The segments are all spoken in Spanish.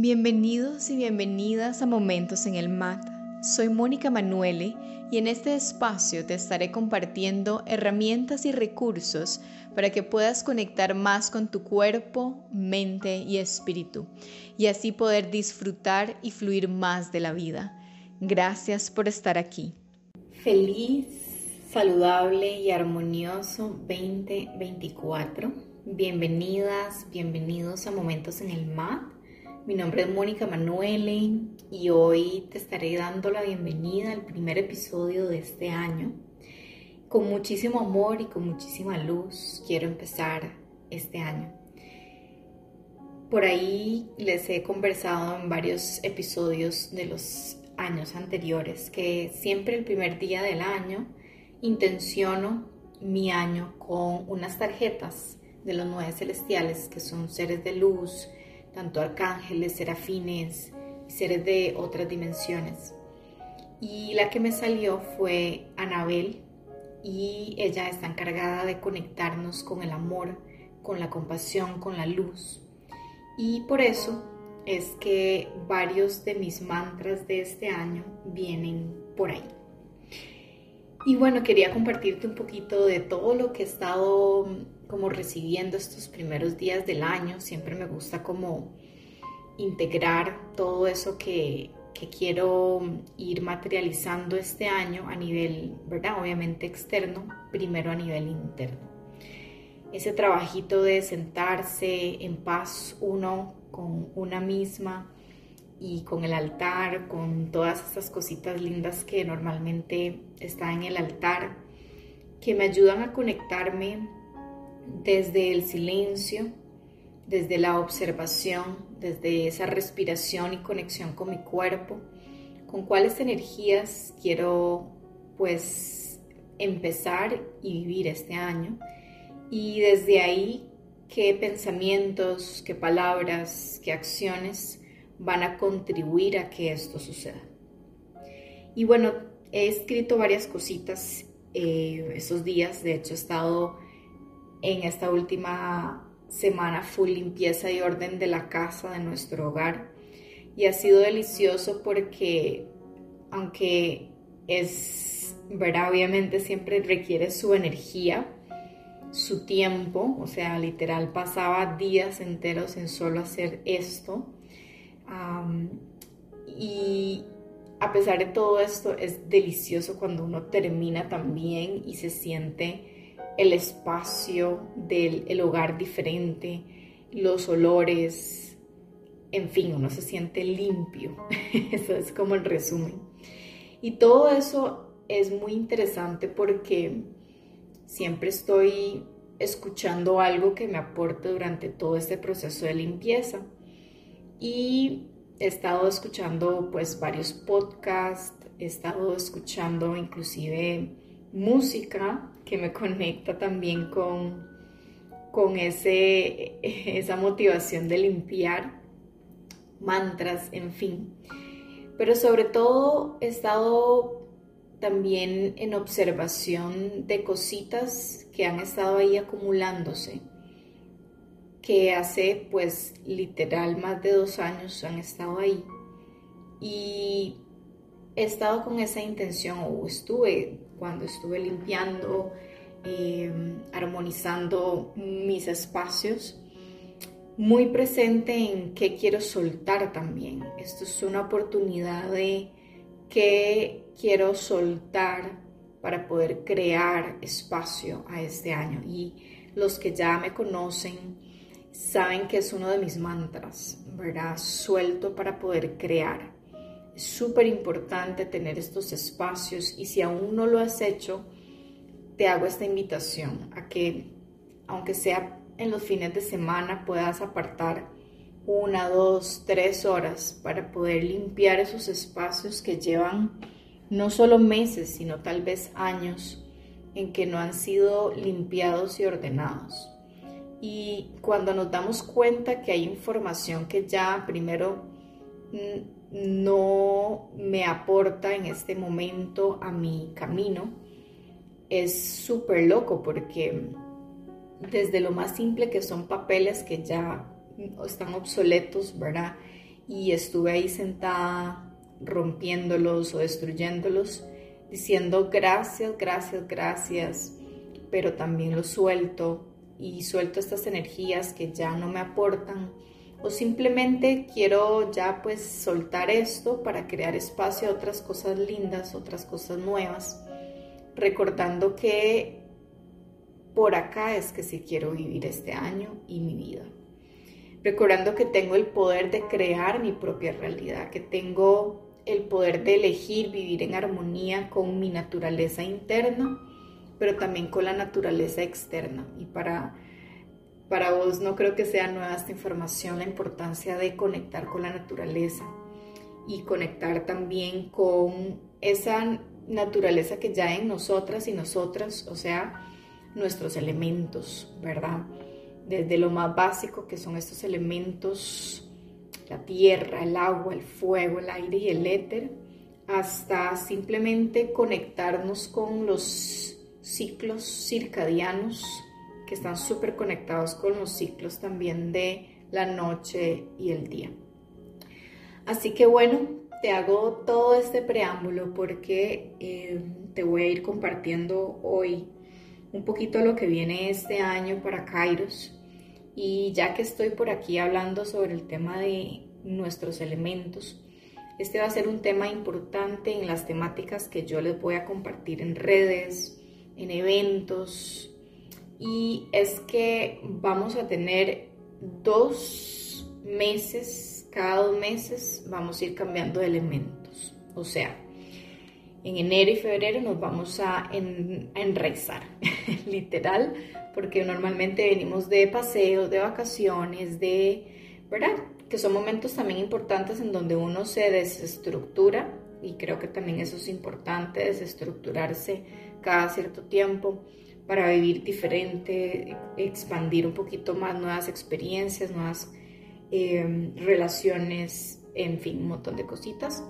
Bienvenidos y bienvenidas a Momentos en el MAT. Soy Mónica Manuele y en este espacio te estaré compartiendo herramientas y recursos para que puedas conectar más con tu cuerpo, mente y espíritu y así poder disfrutar y fluir más de la vida. Gracias por estar aquí. Feliz, saludable y armonioso 2024. Bienvenidas, bienvenidos a Momentos en el MAT mi nombre es Mónica Manuele y hoy te estaré dando la bienvenida al primer episodio de este año. Con muchísimo amor y con muchísima luz quiero empezar este año. Por ahí les he conversado en varios episodios de los años anteriores que siempre el primer día del año intenciono mi año con unas tarjetas de los nueve celestiales que son seres de luz, tanto arcángeles, serafines seres de otras dimensiones. Y la que me salió fue Anabel y ella está encargada de conectarnos con el amor, con la compasión, con la luz. Y por eso es que varios de mis mantras de este año vienen por ahí. Y bueno, quería compartirte un poquito de todo lo que he estado como recibiendo estos primeros días del año. Siempre me gusta como integrar todo eso que, que quiero ir materializando este año a nivel, ¿verdad? Obviamente externo, primero a nivel interno. Ese trabajito de sentarse en paz uno con una misma y con el altar, con todas estas cositas lindas que normalmente están en el altar, que me ayudan a conectarme desde el silencio, desde la observación, desde esa respiración y conexión con mi cuerpo, con cuáles energías quiero pues empezar y vivir este año y desde ahí qué pensamientos, qué palabras, qué acciones van a contribuir a que esto suceda. Y bueno, he escrito varias cositas eh, esos días, de hecho he estado en esta última semana full limpieza y orden de la casa, de nuestro hogar. Y ha sido delicioso porque aunque es, ¿verdad? Obviamente siempre requiere su energía, su tiempo, o sea, literal pasaba días enteros en solo hacer esto. y a pesar de todo esto, es delicioso cuando uno termina también y se siente el espacio del hogar diferente, los olores, en fin, uno se siente limpio. eso es como el resumen. Y todo eso es muy interesante porque siempre estoy escuchando algo que me aporte durante todo este proceso de limpieza. Y he estado escuchando pues varios podcasts, he estado escuchando inclusive música que me conecta también con, con ese, esa motivación de limpiar, mantras, en fin. Pero sobre todo he estado también en observación de cositas que han estado ahí acumulándose, que hace pues literal más de dos años han estado ahí. Y he estado con esa intención o estuve cuando estuve limpiando, em, armonizando mis espacios, muy presente en qué quiero soltar también. Esto es una oportunidad de qué quiero soltar para poder crear espacio a este año. Y los que ya me conocen saben que es uno de mis mantras, ¿verdad? Suelto para poder crear. Súper importante tener estos espacios y si aún no lo has hecho, te hago esta invitación a que, aunque sea en los fines de semana, puedas apartar una, dos, tres horas para poder limpiar esos espacios que llevan no solo meses, sino tal vez años en que no han sido limpiados y ordenados. Y cuando nos damos cuenta que hay información que ya primero mm, no me aporta en este momento a mi camino, es súper loco porque desde lo más simple que son papeles que ya están obsoletos, ¿verdad? y estuve ahí sentada rompiéndolos o destruyéndolos, diciendo gracias, gracias, gracias, pero también lo suelto y suelto estas energías que ya no me aportan o simplemente quiero ya pues soltar esto para crear espacio a otras cosas lindas, otras cosas nuevas, recordando que por acá es que sí quiero vivir este año y mi vida. Recordando que tengo el poder de crear mi propia realidad, que tengo el poder de elegir vivir en armonía con mi naturaleza interna, pero también con la naturaleza externa. Y para para vos no creo que sea nueva esta información, la importancia de conectar con la naturaleza y conectar también con esa naturaleza que ya en nosotras y nosotras, o sea, nuestros elementos, ¿verdad? Desde lo más básico que son estos elementos, la tierra, el agua, el fuego, el aire y el éter, hasta simplemente conectarnos con los ciclos circadianos que están súper conectados con los ciclos también de la noche y el día. Así que bueno, te hago todo este preámbulo porque eh, te voy a ir compartiendo hoy un poquito lo que viene este año para Kairos. Y ya que estoy por aquí hablando sobre el tema de nuestros elementos, este va a ser un tema importante en las temáticas que yo les voy a compartir en redes, en eventos, y es que vamos a tener dos meses, cada dos meses vamos a ir cambiando de elementos. O sea, en enero y febrero nos vamos a, enraizar, literal, porque normalmente venimos de paseos, de vacaciones, de, ¿verdad? Que son momentos también importantes en donde uno se desestructura y creo que también eso es importante, desestructurarse cada cierto tiempo para vivir diferente, expandir un poquito más nuevas experiencias, nuevas em, relaciones, en fin, un montón de cositas.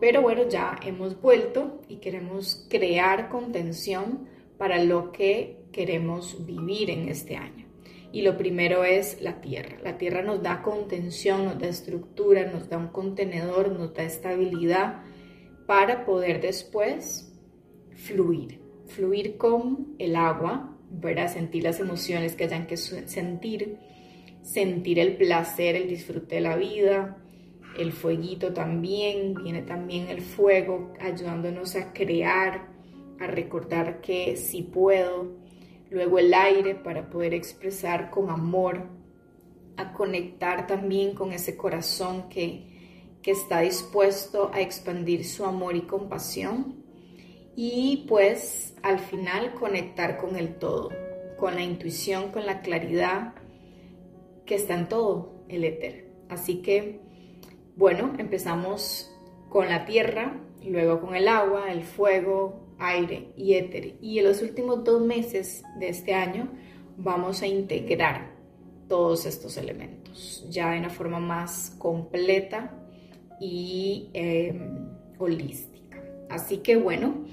Pero bueno, ya hemos vuelto y queremos crear contención para lo que queremos vivir en este año. Y lo primero es la tierra. La tierra nos da contención, nos da estructura, nos da un contenedor, nos da estabilidad para poder después fluir fluir con el agua, a sentir las emociones que hayan que sentir, sentir el placer, el disfrute de la vida, el fueguito también, viene también el fuego ayudándonos a crear, a recordar que sí puedo, luego el aire para poder expresar con amor, a conectar también con ese corazón que, que está dispuesto a expandir su amor y compasión y pues al final conectar con el todo, con la intuición, con la claridad que está en todo el éter. Así que, bueno, empezamos con la tierra, luego con el agua, el fuego, aire y éter. Y en los últimos dos meses de este año vamos a integrar todos estos elementos ya de una forma más completa y em, holística. Así que bueno,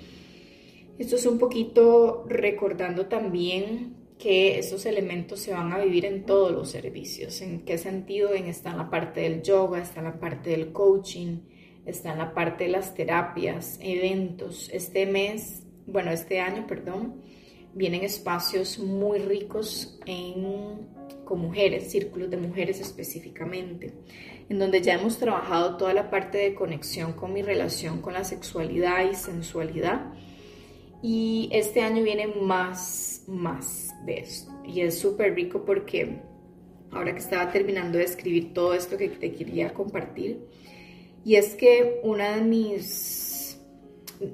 esto es un poquito recordando también que esos elementos se van a vivir en todos los servicios. ¿En qué sentido? En, está la parte del yoga, está la parte del coaching, está en la parte de las terapias, eventos. Este mes, bueno, este año, perdón, vienen espacios muy ricos en, con mujeres, círculos de mujeres específicamente, en donde ya hemos trabajado toda la parte de conexión con mi relación con la sexualidad y sensualidad y este año viene más, más de esto. Y es súper rico porque ahora que estaba terminando de escribir todo esto que te quería compartir, y es que una de mis,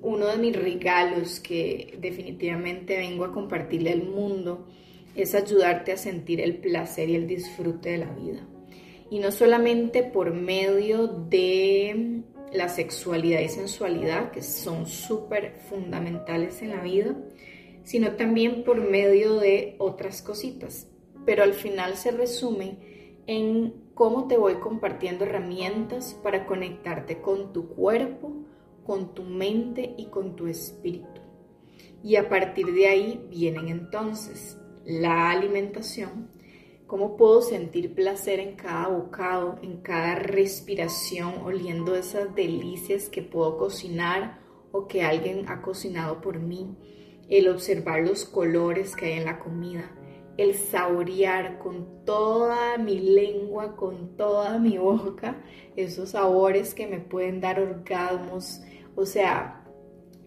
uno de mis regalos que definitivamente vengo a compartirle al mundo es ayudarte a sentir el placer y el disfrute de la vida. Y no solamente por medio de la sexualidad y sensualidad, que son súper fundamentales en la vida, sino también por medio de otras cositas. Pero al final se resume en cómo te voy compartiendo herramientas para conectarte con tu cuerpo, con tu mente y con tu espíritu. Y a partir de ahí vienen entonces la alimentación, cómo puedo sentir placer en cada bocado, en cada respiración, oliendo esas delicias que puedo cocinar o que alguien ha cocinado por mí, el observar los colores que hay en la comida, el saborear con toda mi lengua, con toda mi boca, esos sabores que me pueden dar orgasmos. O sea,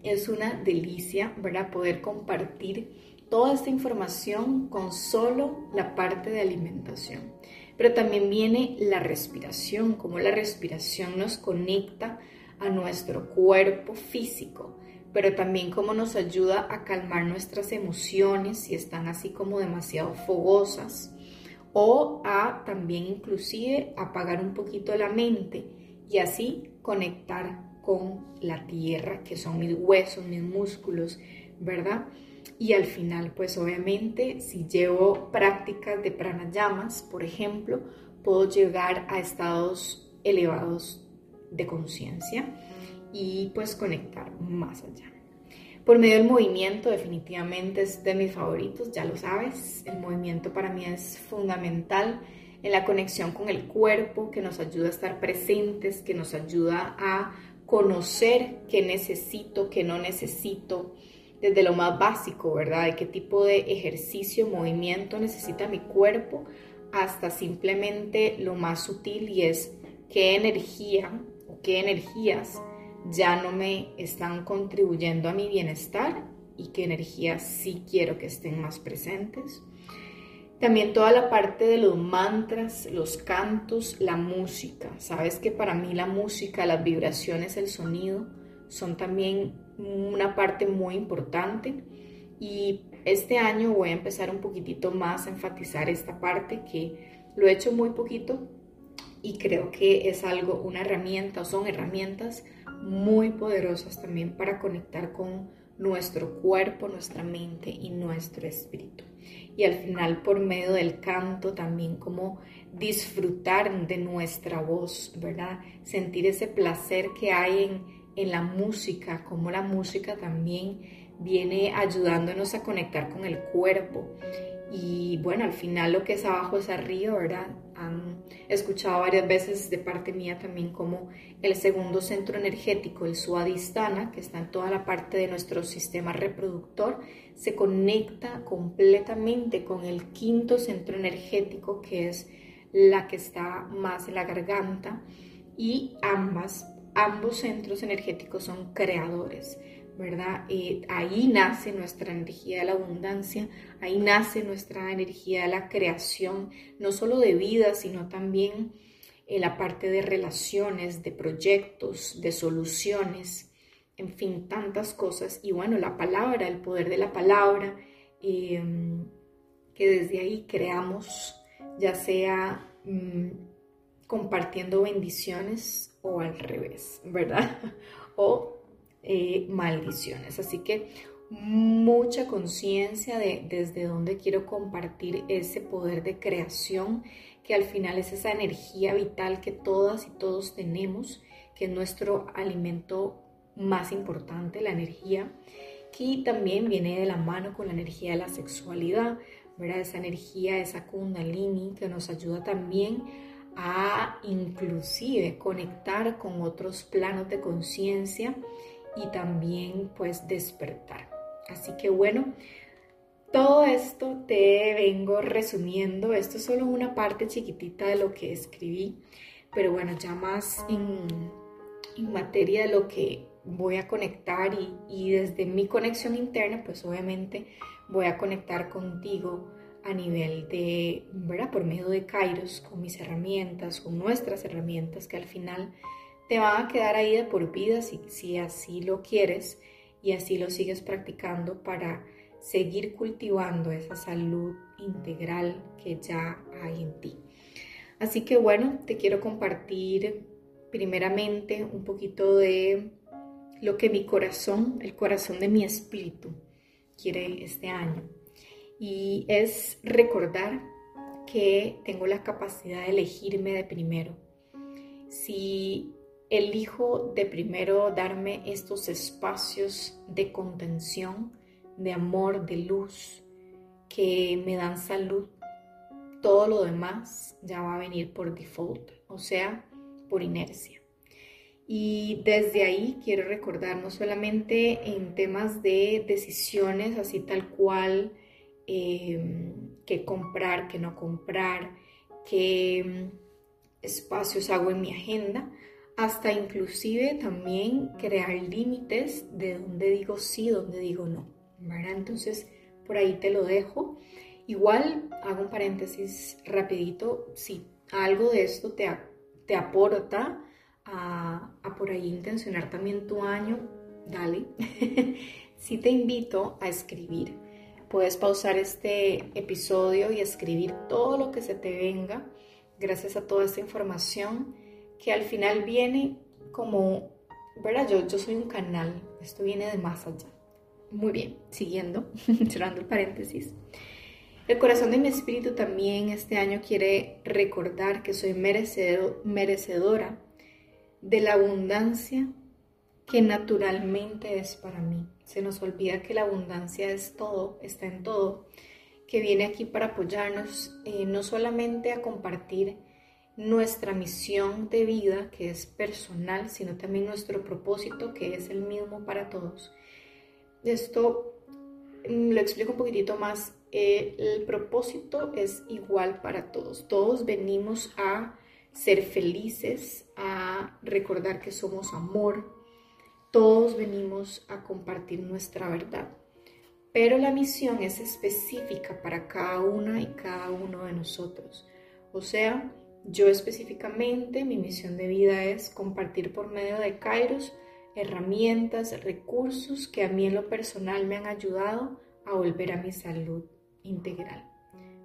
es una delicia, ¿verdad? Poder compartir toda esta información con solo la parte de alimentación. Pero también viene la respiración, cómo la respiración nos conecta a nuestro cuerpo físico pero también cómo nos ayuda a calmar nuestras emociones si están así como demasiado fogosas o a también inclusive apagar un poquito la mente y así conectar con la tierra, que son mis huesos, mis músculos, ¿verdad? Y al final, pues obviamente, si llevo prácticas de pranayamas, por ejemplo, puedo llegar a estados elevados de conciencia y pues conectar más allá. Por medio del movimiento, definitivamente es de mis favoritos, ya lo sabes. El movimiento para mí es fundamental en la conexión con el cuerpo, que nos ayuda a estar presentes, que nos ayuda a conocer qué necesito, qué no necesito, desde lo más básico, ¿verdad? De qué tipo de ejercicio, movimiento necesita mi cuerpo, hasta simplemente lo más sutil y es qué energía o qué energías ya no me están contribuyendo a mi bienestar y qué energías sí quiero que estén más presentes. También toda la parte de los mantras, los cantos, la música. Sabes que para mí la música, las vibraciones, el sonido son también una parte muy importante y este año voy a empezar un poquitito más a enfatizar esta parte que lo he hecho muy poquito y creo que es algo, una herramienta o son herramientas muy poderosas también para conectar con nuestro cuerpo, nuestra mente y nuestro espíritu. Y al final por medio del canto también como disfrutar de nuestra voz, ¿verdad? Sentir ese placer que hay en, en la música, como la música también viene ayudándonos a conectar con el cuerpo y bueno, al final lo que es abajo es arriba, ¿verdad? Han escuchado varias veces de parte mía también como el segundo centro energético, el Suadistana, que está en toda la parte de nuestro sistema reproductor, se conecta completamente con el quinto centro energético, que es la que está más en la garganta, y ambas, ambos centros energéticos son creadores. ¿verdad? Eh, ahí nace nuestra energía de la abundancia, ahí nace nuestra energía de la creación, no solo de vida, sino también en la parte de relaciones, de proyectos, de soluciones, en fin, tantas cosas. Y bueno, la palabra, el poder de la palabra, em, que desde ahí creamos, ya sea mm, compartiendo bendiciones o al revés, ¿verdad? o eh, maldiciones. Así que mucha conciencia de desde dónde quiero compartir ese poder de creación, que al final es esa energía vital que todas y todos tenemos, que es nuestro alimento más importante, la energía, que también viene de la mano con la energía de la sexualidad, ¿verdad? Esa energía, esa kundalini que nos ayuda también a inclusive conectar con otros planos de conciencia y también pues despertar. Así que bueno, todo esto te vengo resumiendo. Esto es solo una parte chiquitita de lo que escribí, pero bueno, ya más en, en materia de lo que voy a conectar y, y, desde mi conexión interna, pues obviamente voy a conectar contigo a nivel de, ¿verdad? Por medio de Kairos, con mis herramientas, con nuestras herramientas que al final te van a quedar ahí de por vida si, si así lo quieres y así lo sigues practicando para seguir cultivando esa salud integral que ya hay en ti. Así que bueno, te quiero compartir primeramente un poquito de lo que mi corazón, el corazón de mi espíritu quiere este año. Y es recordar que tengo la capacidad de elegirme de primero. Si elijo de primero darme estos espacios de contención, de amor, de luz, que me dan salud todo lo demás ya va a venir por default, o sea, por inercia. Y desde ahí quiero recordar no solamente en temas de decisiones así tal cual, eh, qué comprar, qué no comprar, qué espacios hago en mi agenda, hasta inclusive también crear límites de dónde digo sí, dónde digo no. Entonces, por ahí te lo dejo. Igual hago un paréntesis rapidito, si algo de esto te, te aporta a, por ahí intencionar también tu año, dale. sí te invito a escribir. Puedes pausar este episodio y escribir todo lo que se te venga gracias a toda esta información que al final viene como, ¿verdad? Yo, yo soy un canal, esto viene de más allá. Muy bien, siguiendo, cerrando el paréntesis. El corazón de mi espíritu también este año quiere recordar que soy merecedora de la abundancia que naturalmente es para mí. Se nos olvida que la abundancia es todo, está en todo, que viene aquí para apoyarnos eh, no solamente a compartir nuestra misión de vida, que es personal, sino también nuestro propósito, que es el mismo para todos. Esto mm, lo explico un poquitito más. Eh, el propósito es igual para todos. Todos venimos a ser felices, a recordar que somos amor. Todos venimos a compartir nuestra verdad. Pero la misión es específica para cada una y cada uno de nosotros. O sea, yo específicamente, mi misión de vida es compartir por medio de Kairos herramientas, recursos que a mí en lo personal me han ayudado a volver a mi salud integral.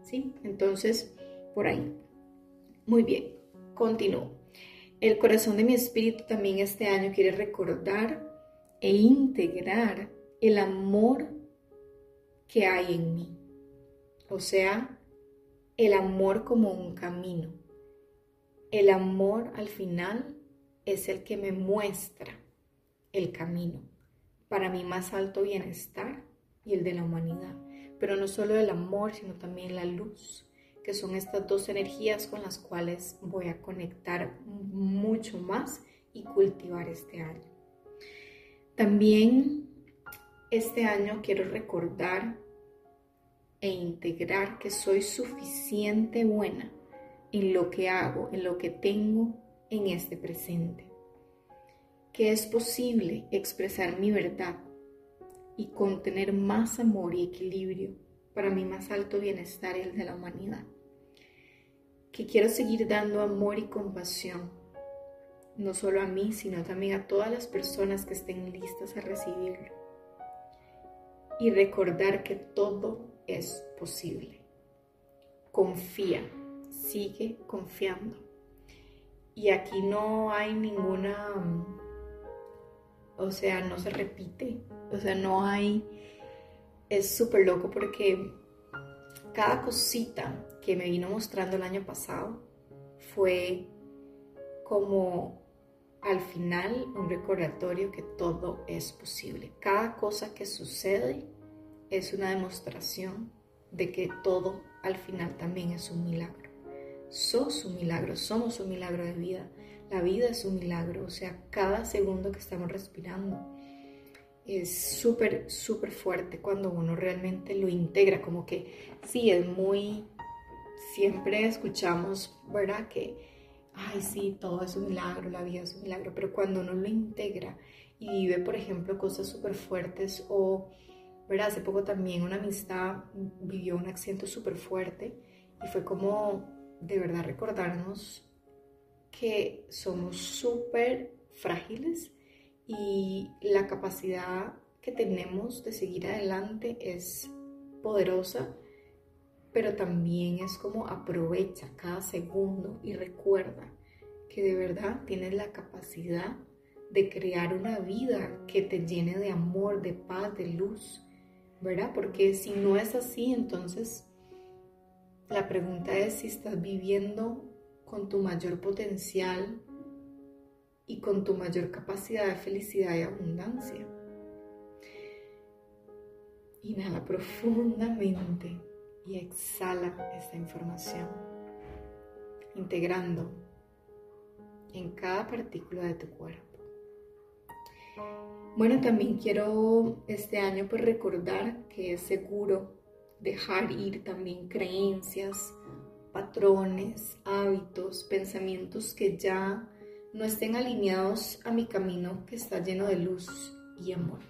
¿Sí? Entonces, por ahí. Muy bien, continúo. El corazón de mi espíritu también este año quiere recordar e integrar el amor que hay en mí. O sea, el amor como un camino el amor al final es el que me muestra el camino para mi más alto bienestar y el de la humanidad. Pero no solo el amor, sino también la luz, que son estas dos energías con las cuales voy a conectar mucho más y cultivar este año. También este año quiero recordar e integrar que soy suficiente buena en lo que hago, en lo que tengo en este presente. Que es posible expresar mi verdad y contener más amor y equilibrio para mi más alto bienestar y el de la humanidad. Que quiero seguir dando amor y compasión, no solo a mí, sino también a todas las personas que estén listas a recibirlo. Y recordar que todo es posible. Confía sigue confiando. Y aquí no hay ninguna, o sea, no se repite, o sea, no hay, es súper loco porque cada cosita que me vino mostrando el año pasado fue como al final un recordatorio que todo es posible. Cada cosa que sucede es una demostración de que todo al final también es un milagro sos un milagro, somos un milagro de vida. La vida es un milagro, o sea, cada segundo que estamos respirando es súper, súper fuerte cuando uno realmente lo integra, como que sí, es muy, siempre escuchamos, ¿verdad? Que, ay, sí, todo es un milagro, la vida es un milagro, pero cuando uno lo integra y vive, por ejemplo, cosas súper fuertes o, ¿verdad? Hace poco también una amistad vivió un accidente súper fuerte y fue como de verdad recordarnos que somos súper frágiles y la capacidad que tenemos de seguir adelante es poderosa, pero también es como aprovecha cada segundo y recuerda que de verdad tienes la capacidad de crear una vida que te llene de amor, de paz, de luz, ¿verdad? Porque si no es así, entonces la pregunta es si estás viviendo con tu mayor potencial y con tu mayor capacidad de felicidad y abundancia. Inhala profundamente y exhala esta información, integrando en cada partícula de tu cuerpo. Bueno, también quiero este año pues recordar que es seguro dejar ir también creencias, patrones, hábitos, pensamientos que ya no estén alineados a mi camino que está lleno de luz y amor.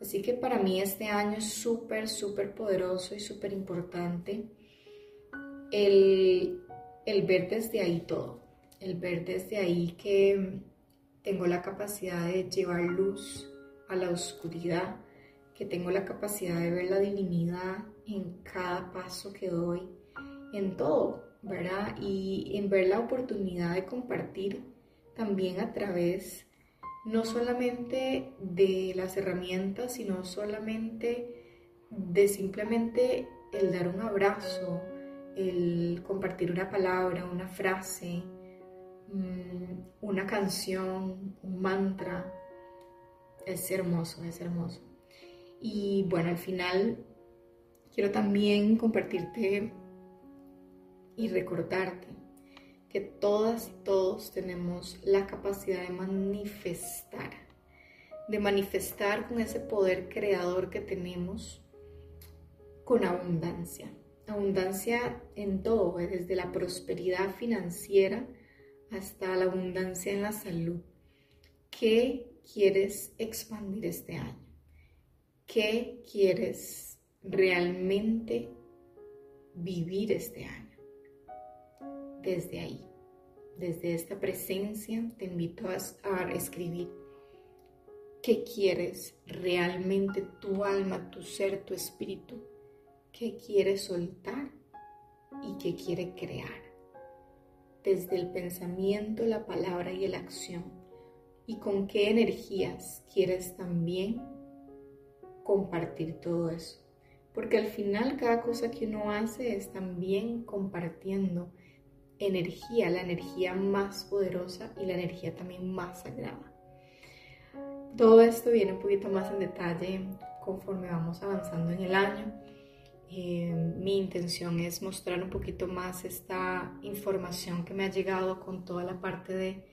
Así que para mí este año es súper, súper poderoso y súper importante el, el ver desde ahí todo, el ver desde ahí que tengo la capacidad de llevar luz a la oscuridad, que tengo la capacidad de ver la divinidad en cada paso que doy, en todo, ¿verdad? Y en ver la oportunidad de compartir también a través no solamente de las herramientas, sino solamente de simplemente el dar un abrazo, el compartir una palabra, una frase, mm, una canción, un mantra. Es hermoso, es hermoso. Y bueno, al final quiero también compartirte y recordarte que todas y todos tenemos la capacidad de manifestar, de manifestar con ese poder creador que tenemos con abundancia. Abundancia en todo, desde la prosperidad financiera hasta la abundancia en la salud. ¿Qué quieres expandir este año? ¿Qué quieres realmente vivir este año? Desde ahí, desde esta presencia, te invito a, escribir qué quieres realmente tu alma, tu ser, tu espíritu, qué quieres soltar y qué quiere crear. Desde el pensamiento, la palabra y la acción. Y con qué energías quieres también compartir todo eso. Porque al final cada cosa que uno hace es también compartiendo energía, la energía más poderosa y la energía también más sagrada. Todo esto viene un poquito más en detalle conforme vamos avanzando en el año. Eh, mi intención es mostrar un poquito más esta información que me ha llegado con toda la parte de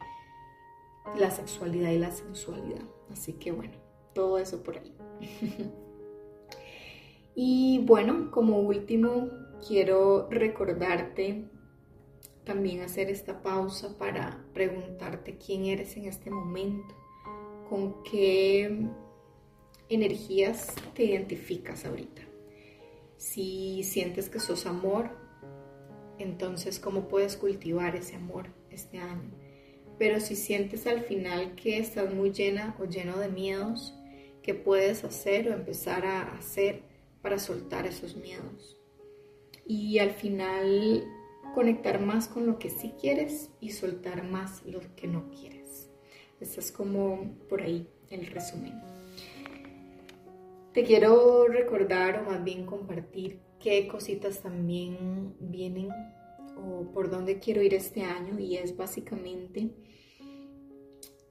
la sexualidad y la sensualidad. Así que bueno, todo eso por ahí. y bueno, como último, quiero recordarte también hacer esta pausa para preguntarte quién eres en este momento, con qué energías te identificas ahorita. Si sientes que sos amor, entonces cómo puedes cultivar ese amor este año. Pero si sientes al final que estás muy llena o lleno de miedos, ¿qué puedes hacer o empezar a hacer para soltar esos miedos? Y al final conectar más con lo que sí quieres y soltar más lo que no quieres. Este es como por ahí el resumen. Te quiero recordar o más bien compartir qué cositas también vienen o por dónde quiero ir este año y es básicamente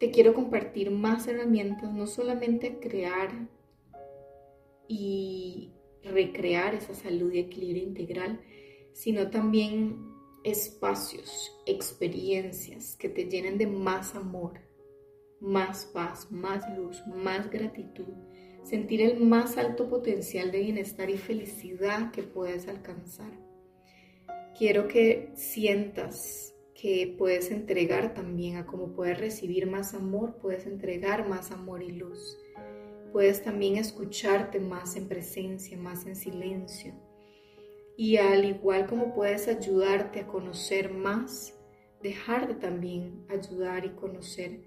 te quiero compartir más herramientas, no solamente crear y recrear esa salud y equilibrio integral, sino también espacios, experiencias que te llenen de más amor, más paz, más luz, más gratitud, sentir el más alto potencial de bienestar y felicidad que puedes alcanzar. Quiero que sientas que puedes entregar también a cómo puedes recibir más amor, puedes entregar más amor y luz. Puedes también escucharte más en presencia, más en silencio y al igual como puedes ayudarte a conocer más, dejarte también ayudar y conocer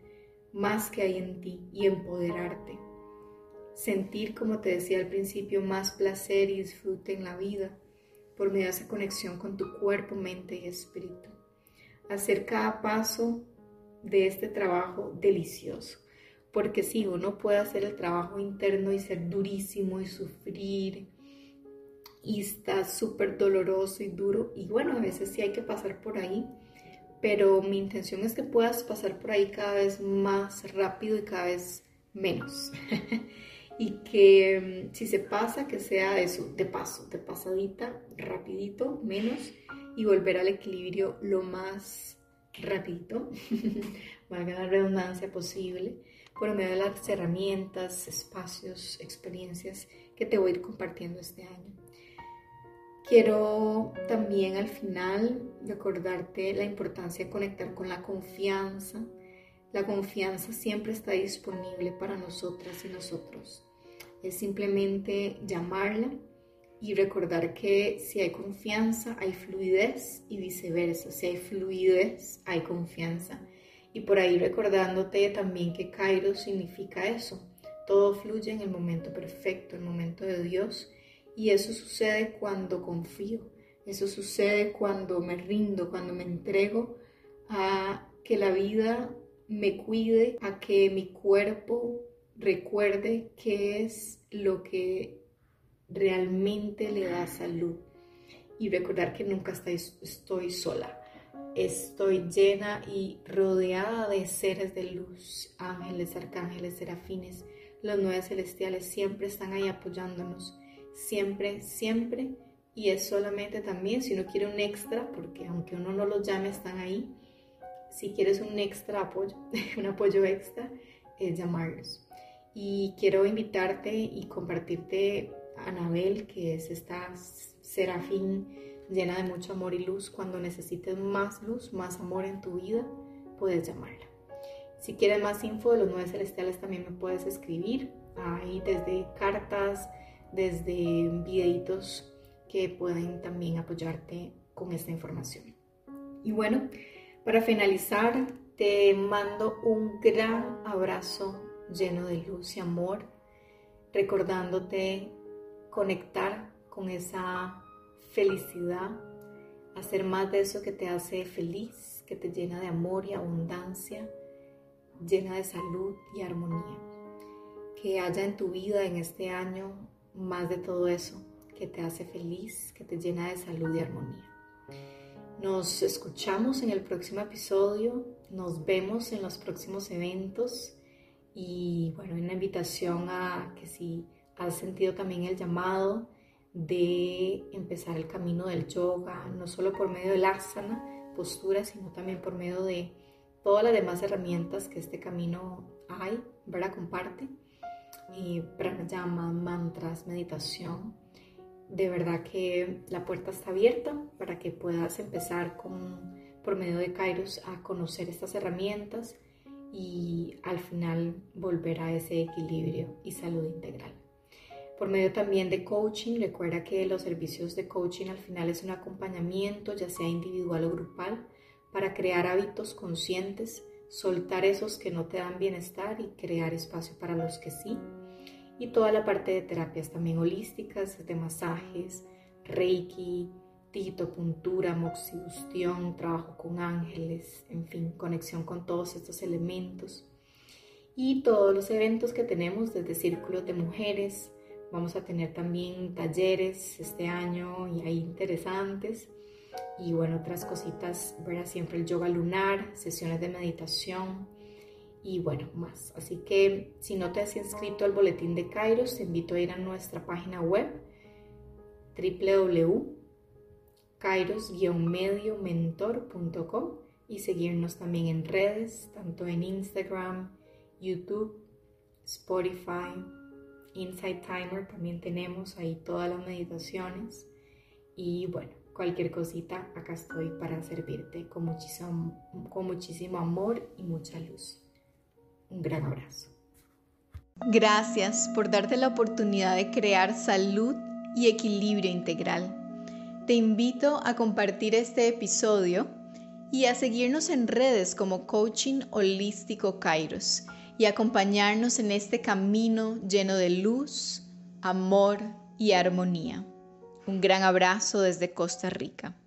más que hay en ti y empoderarte. Sentir, como te decía al principio, más placer y disfrute en la vida por medio de esa conexión con tu cuerpo, mente y espíritu. Hacer cada paso de este trabajo delicioso. Porque si uno puede hacer el trabajo interno y ser durísimo y sufrir y está súper doloroso y duro. Y bueno, a veces sí hay que pasar por ahí, pero mi intención es que puedas pasar por ahí cada vez más rápido y cada vez menos. y que mm, si se pasa, que sea eso, de paso, de pasadita, rapidito, menos, y volver al equilibrio lo más rapidito, valga la redundancia posible, por medio de las herramientas, espacios, experiencias que te voy a ir compartiendo este año. Quiero también al final recordarte la importancia de conectar con la confianza. La confianza siempre está disponible para nosotras y nosotros. Es simplemente llamarla y recordar que si hay confianza hay fluidez y viceversa. Si hay fluidez hay confianza. Y por ahí recordándote también que Cairo significa eso. Todo fluye en el momento perfecto, el momento de Dios y eso sucede cuando confío, eso sucede cuando me rindo, cuando me entrego a que la vida me cuide, a que mi cuerpo recuerde qué es lo que realmente le da salud y recordar que nunca estoy, sola. Estoy llena y rodeada de seres de luz, ángeles, arcángeles, serafines. Los nueve celestiales siempre están ahí apoyándonos siempre, siempre. Y es solamente también si uno quiere un extra, porque aunque uno no los llame, están ahí. Si quieres un extra apoyo, un apoyo extra, es llamarlos. Y quiero invitarte y compartirte a Anabel, que es esta serafín llena de mucho amor y luz. Cuando necesites más luz, más amor en tu vida, puedes llamarla. Si quieres más info de los nueve celestiales, también me puedes escribir ahí desde cartas, desde videitos que pueden también apoyarte con esta información. Y bueno, para finalizar, te mando un gran abrazo lleno de luz y amor, recordándote conectar con esa felicidad, hacer más de eso que te hace feliz, que te llena de amor y abundancia, llena de salud y armonía. Que haya en tu vida en este año más de todo eso que te hace feliz, que te llena de salud y armonía. Nos escuchamos en el próximo episodio, nos vemos en los próximos eventos y bueno, una invitación a que si has sentido también el llamado de empezar el camino del yoga, no solo por medio del asana, postura, sino también por medio de todas las demás herramientas que este camino hay, ¿verdad? Comparte y pranayama, mantras, meditación. De verdad que la puerta está abierta para que puedas empezar con, por medio de Kairos a conocer estas herramientas y al final volver a ese equilibrio y salud integral. Por medio también de coaching, recuerda que los servicios de coaching al final es un acompañamiento, ya sea individual o grupal, para crear hábitos conscientes, soltar esos que no te dan bienestar y crear espacio para los que sí y toda la parte de terapias también holísticas, de masajes, reiki, puntura, moxibustión, trabajo con ángeles, en fin, conexión con todos estos elementos. Y todos los eventos que tenemos desde círculos de mujeres, vamos a tener también talleres este año y hay interesantes. Y bueno, otras cositas, verá siempre el yoga lunar, sesiones de meditación, y bueno, más. Así que si no te has inscrito al boletín de Kairos, te invito a ir a nuestra página web www.kairos-mediomentor.com y seguirnos también en redes, tanto en Instagram, YouTube, Spotify, Inside Timer, también tenemos ahí todas las meditaciones. Y bueno, cualquier cosita, acá estoy para servirte con muchísimo, con muchísimo amor y mucha luz. Un gran abrazo. Gracias por darte la oportunidad de crear salud y equilibrio integral. Te invito a compartir este episodio y a seguirnos en redes como Coaching Holístico Kairos y acompañarnos en este camino lleno de luz, amor y armonía. Un gran abrazo desde Costa Rica.